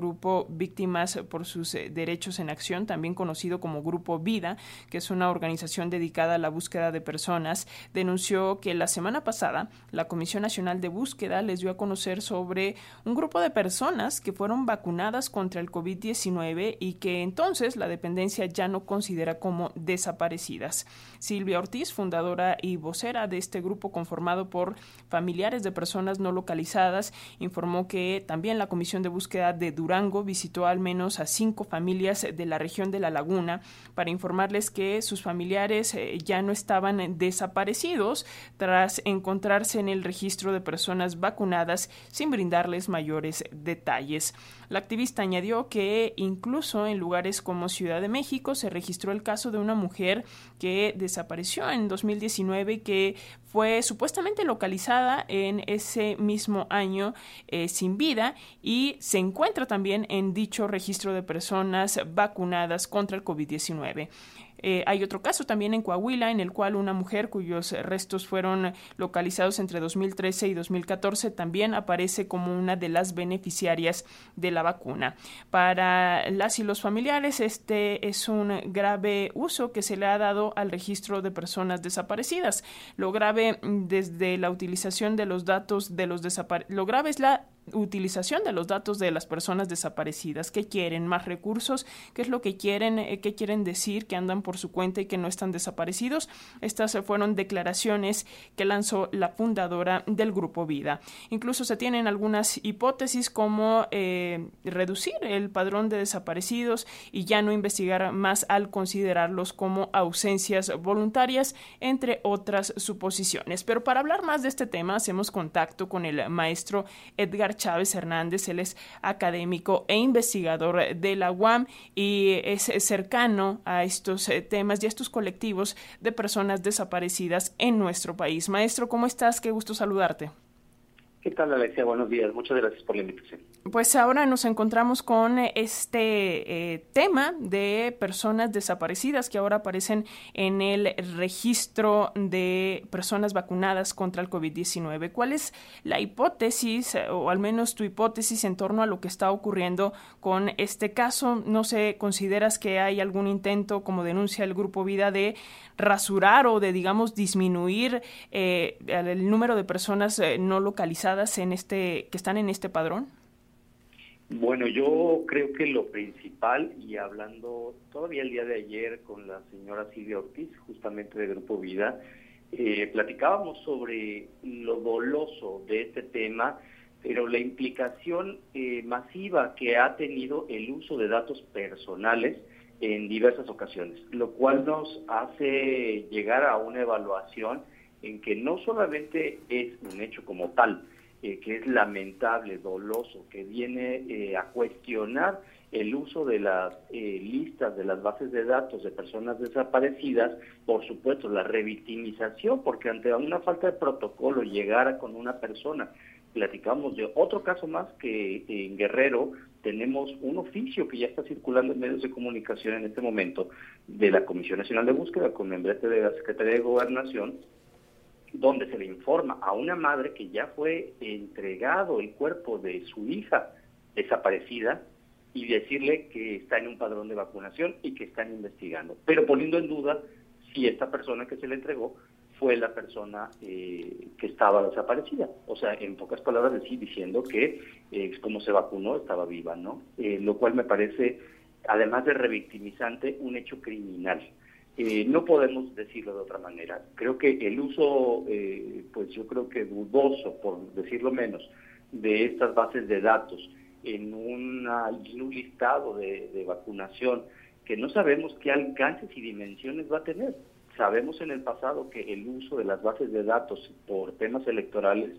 grupo Víctimas por sus eh, Derechos en Acción, también conocido como Grupo Vida, que es una organización dedicada a la búsqueda de personas, denunció que la semana pasada la Comisión Nacional de Búsqueda les dio a conocer sobre un grupo de personas que fueron vacunadas contra el COVID-19 y que entonces la dependencia ya no considera como desaparecidas. Silvia Ortiz, fundadora y vocera de este grupo conformado por familiares de personas no localizadas, informó que también la Comisión de Búsqueda de Durango visitó al menos a cinco familias de la región de La Laguna para informarles que sus familiares eh, ya no estaban desaparecidos tras encontrarse en el registro de personas vacunadas sin brindarles mayores detalles. La activista añadió que incluso en lugares como Ciudad de México se registró el caso de una mujer que desapareció en 2019 y que fue supuestamente localizada en ese mismo año eh, sin vida y se encuentra también en dicho registro de personas vacunadas contra el COVID-19. Eh, hay otro caso también en Coahuila en el cual una mujer cuyos restos fueron localizados entre 2013 y 2014 también aparece como una de las beneficiarias de la vacuna. Para las y los familiares este es un grave uso que se le ha dado al registro de personas desaparecidas. Lo grave mm, desde la utilización de los datos de los desaparecidos, lo grave es la utilización de los datos de las personas desaparecidas. ¿Qué quieren? ¿Más recursos? ¿Qué es lo que quieren? Eh, ¿Qué quieren decir? ¿Que andan por su cuenta y que no están desaparecidos? Estas fueron declaraciones que lanzó la fundadora del Grupo Vida. Incluso se tienen algunas hipótesis como eh, reducir el padrón de desaparecidos y ya no investigar más al considerarlos como ausencias voluntarias, entre otras suposiciones. Pero para hablar más de este tema, hacemos contacto con el maestro Edgar Chávez Hernández. Él es académico e investigador de la UAM y es cercano a estos eh, temas y a estos colectivos de personas desaparecidas en nuestro país. Maestro, ¿cómo estás? Qué gusto saludarte. ¿Qué tal, Alexia? Buenos días. Muchas gracias por la invitación. Pues ahora nos encontramos con este eh, tema de personas desaparecidas que ahora aparecen en el registro de personas vacunadas contra el COVID-19. ¿Cuál es la hipótesis, o al menos tu hipótesis, en torno a lo que está ocurriendo con este caso? No sé, ¿consideras que hay algún intento, como denuncia el Grupo Vida, de rasurar o de, digamos, disminuir eh, el número de personas eh, no localizadas en este, que están en este padrón? Bueno, yo creo que lo principal, y hablando todavía el día de ayer con la señora Silvia Ortiz, justamente de Grupo Vida, eh, platicábamos sobre lo doloso de este tema, pero la implicación masiva que ha tenido el uso de datos personales en diversas ocasiones, lo cual nos hace llegar a una evaluación en que no solamente es un hecho como tal, eh, que es lamentable, doloso, que viene eh, a cuestionar el uso de las eh, listas, de las bases de datos de personas desaparecidas, por supuesto, la revictimización, porque ante una falta de protocolo llegara con una persona, platicamos de otro caso más que en Guerrero tenemos un oficio que ya está circulando en medios de comunicación en este momento de la Comisión Nacional de Búsqueda con membrete de la Secretaría de Gobernación, donde se le informa a una madre que ya fue entregado el cuerpo de su hija desaparecida y decirle que está en un padrón de vacunación y que están investigando, pero poniendo en duda si esta persona que se le entregó fue la persona eh, que estaba desaparecida. O sea, en pocas palabras, decir, diciendo que eh, como se vacunó estaba viva, ¿no? Eh, lo cual me parece, además de revictimizante, un hecho criminal. No podemos decirlo de otra manera. Creo que el uso, pues yo creo que dudoso, por decirlo menos, de estas bases de datos en, una, un listado de, de vacunación que no sabemos qué alcances y dimensiones va a tener Sabemos en el pasado que el uso de las bases de datos por temas electorales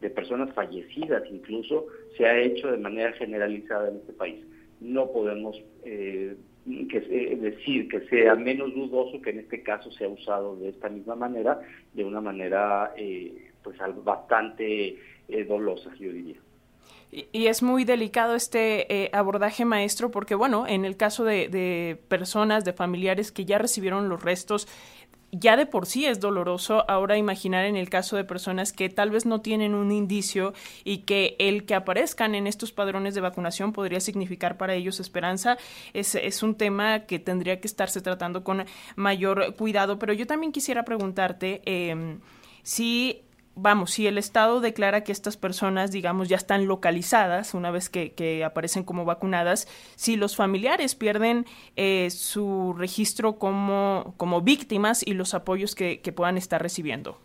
de personas fallecidas incluso se ha hecho de manera generalizada en este país. No podemos eh, que, decir que sea menos dudoso que en este caso se ha usado de esta misma manera, de una manera eh, pues bastante eh, dolosa, yo diría. Y, es muy delicado este abordaje maestro porque, bueno, en el caso de, personas, de familiares que ya recibieron los restos, ya de por sí es doloroso. Ahora imaginar en el caso de personas que tal vez no tienen un indicio y que el que aparezcan en estos padrones de vacunación podría significar para ellos esperanza, es, es un tema que tendría que estarse tratando con mayor cuidado. Pero yo también quisiera preguntarte eh, si vamos, si el Estado declara que estas personas, digamos, ya están localizadas una vez que, aparecen como vacunadas, si los familiares pierden eh, su registro como, como víctimas y los apoyos que, puedan estar recibiendo.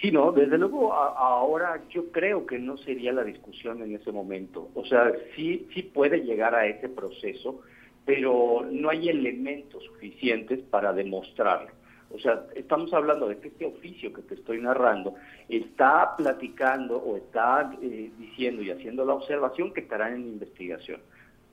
Sí, no, desde luego ahora yo creo que no sería la discusión en ese momento. O sea, sí, sí puede llegar a ese proceso, pero no hay elementos suficientes para demostrarlo. O sea, estamos hablando de que este oficio que te estoy narrando está platicando o está eh, diciendo y haciendo la observación que estarán en investigación.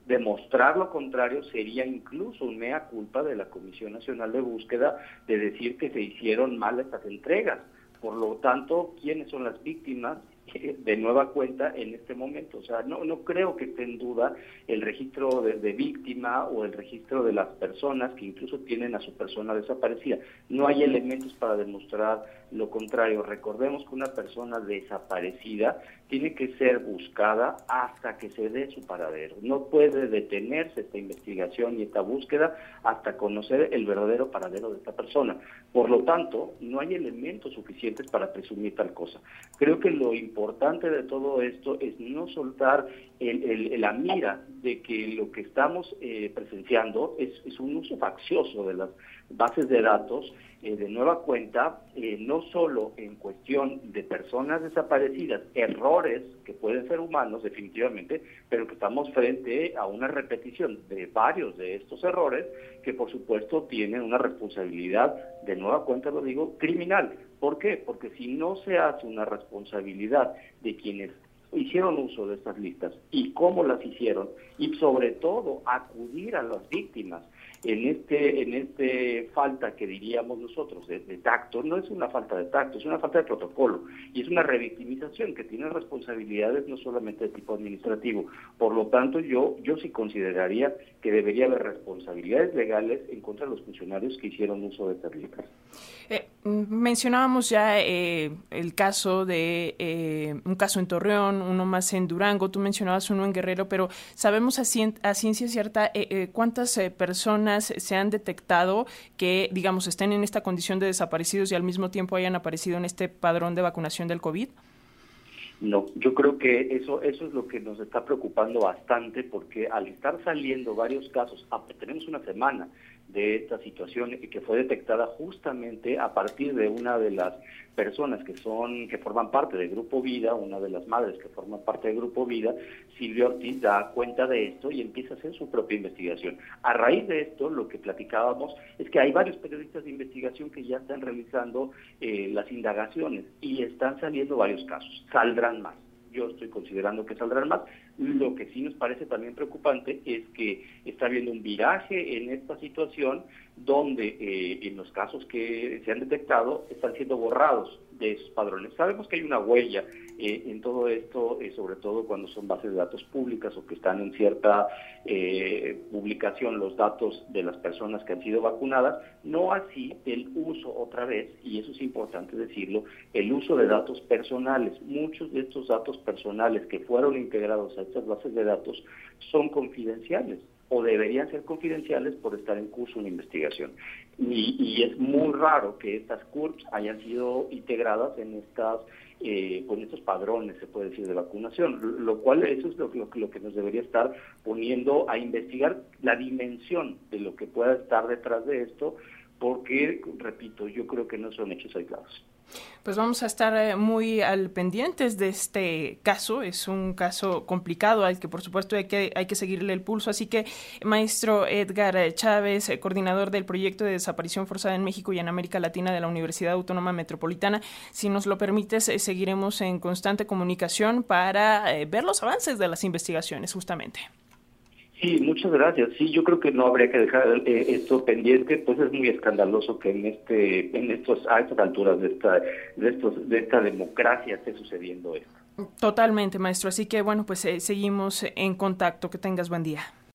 Demostrar lo contrario sería incluso un mea culpa de la Comisión Nacional de Búsqueda de decir que se hicieron mal estas entregas. Por lo tanto, ¿quiénes son las víctimas de nueva cuenta en este momento. O sea, no, no creo que esté en duda el registro de, víctima o el registro de las personas que incluso tienen a su persona desaparecida. No hay elementos para demostrar lo contrario. Recordemos que una persona desaparecida tiene que ser buscada hasta que se dé su paradero. No puede detenerse esta investigación y esta búsqueda hasta conocer el verdadero paradero de esta persona. Por lo tanto, no hay elementos suficientes para presumir tal cosa. Creo que lo importante de todo esto es no soltar la mira de que lo que estamos eh, presenciando es, es un uso faccioso de las bases de datos eh, de nueva cuenta, eh, no solo en cuestión de personas desaparecidas, errores que pueden ser humanos definitivamente, pero que estamos frente a una repetición de varios de estos errores que por supuesto tienen una responsabilidad, de nueva cuenta lo digo, criminal. ¿Por qué? Porque si no se hace una responsabilidad de quienes hicieron uso de estas listas y cómo las hicieron y sobre todo acudir a las víctimas en este en este falta que diríamos nosotros de, tacto no es una falta de tacto es una falta de protocolo y es una revictimización que tiene responsabilidades no solamente de tipo administrativo por lo tanto yo yo sí consideraría que debería haber responsabilidades legales en contra de los funcionarios que hicieron uso de estas listas eh, mencionábamos ya eh, el caso de eh, un caso en Torreón uno más en Durango, tú mencionabas uno en Guerrero, pero sabemos a, ciencia cierta eh, eh, cuántas eh, personas se han detectado que, digamos, estén en esta condición de desaparecidos y al mismo tiempo hayan aparecido en este padrón de vacunación del COVID. No, yo creo que eso eso es lo que nos está preocupando bastante porque al estar saliendo varios casos, ah, tenemos una semana de esta situación que fue detectada justamente a partir de una de las personas que son que forman parte del grupo Vida, una de las madres que forman parte del grupo Vida, Silvia Ortiz da cuenta de esto y empieza a hacer su propia investigación. A raíz de esto, lo que platicábamos es que hay varios periodistas de investigación que ya están realizando eh, las indagaciones y están saliendo varios casos. Saldrán más yo estoy considerando que saldrán más. Lo que sí nos parece también preocupante es que está habiendo un viraje en esta situación donde eh, en los casos que se han detectado están siendo borrados de esos padrones. Sabemos que hay una huella eh, en todo esto, eh, sobre todo cuando son bases de datos públicas o que están en cierta publicación los datos de las personas que han sido vacunadas, no así el uso otra vez, y eso es importante decirlo, el uso de datos personales. Muchos de estos datos personales que fueron integrados a estas bases de datos son confidenciales o deberían ser confidenciales por estar en curso una investigación. Y, es muy raro que estas CURPS hayan sido integradas en estas eh, con estos padrones, se puede decir, de vacunación, lo cual eso es lo, lo, que nos debería estar poniendo a investigar la dimensión de lo que pueda estar detrás de esto, porque, repito, yo creo que no son hechos aislados. Pues vamos a estar eh, muy al pendientes de este caso. Es un caso complicado al que por supuesto hay que, hay que seguirle el pulso. Así que, maestro Edgar Chávez, eh, coordinador del proyecto de desaparición forzada en México y en América Latina de la Universidad Autónoma Metropolitana, si nos lo permites, eh, seguiremos en constante comunicación para ver los avances de las investigaciones, justamente. Sí, muchas gracias. Sí, yo creo que no habría que dejar eh, esto pendiente, pues es muy escandaloso que en este, en estos, a estas alturas de esta, de estos, de esta democracia esté sucediendo esto. Totalmente, maestro. Así que bueno, pues eh, seguimos en contacto. Que tengas buen día.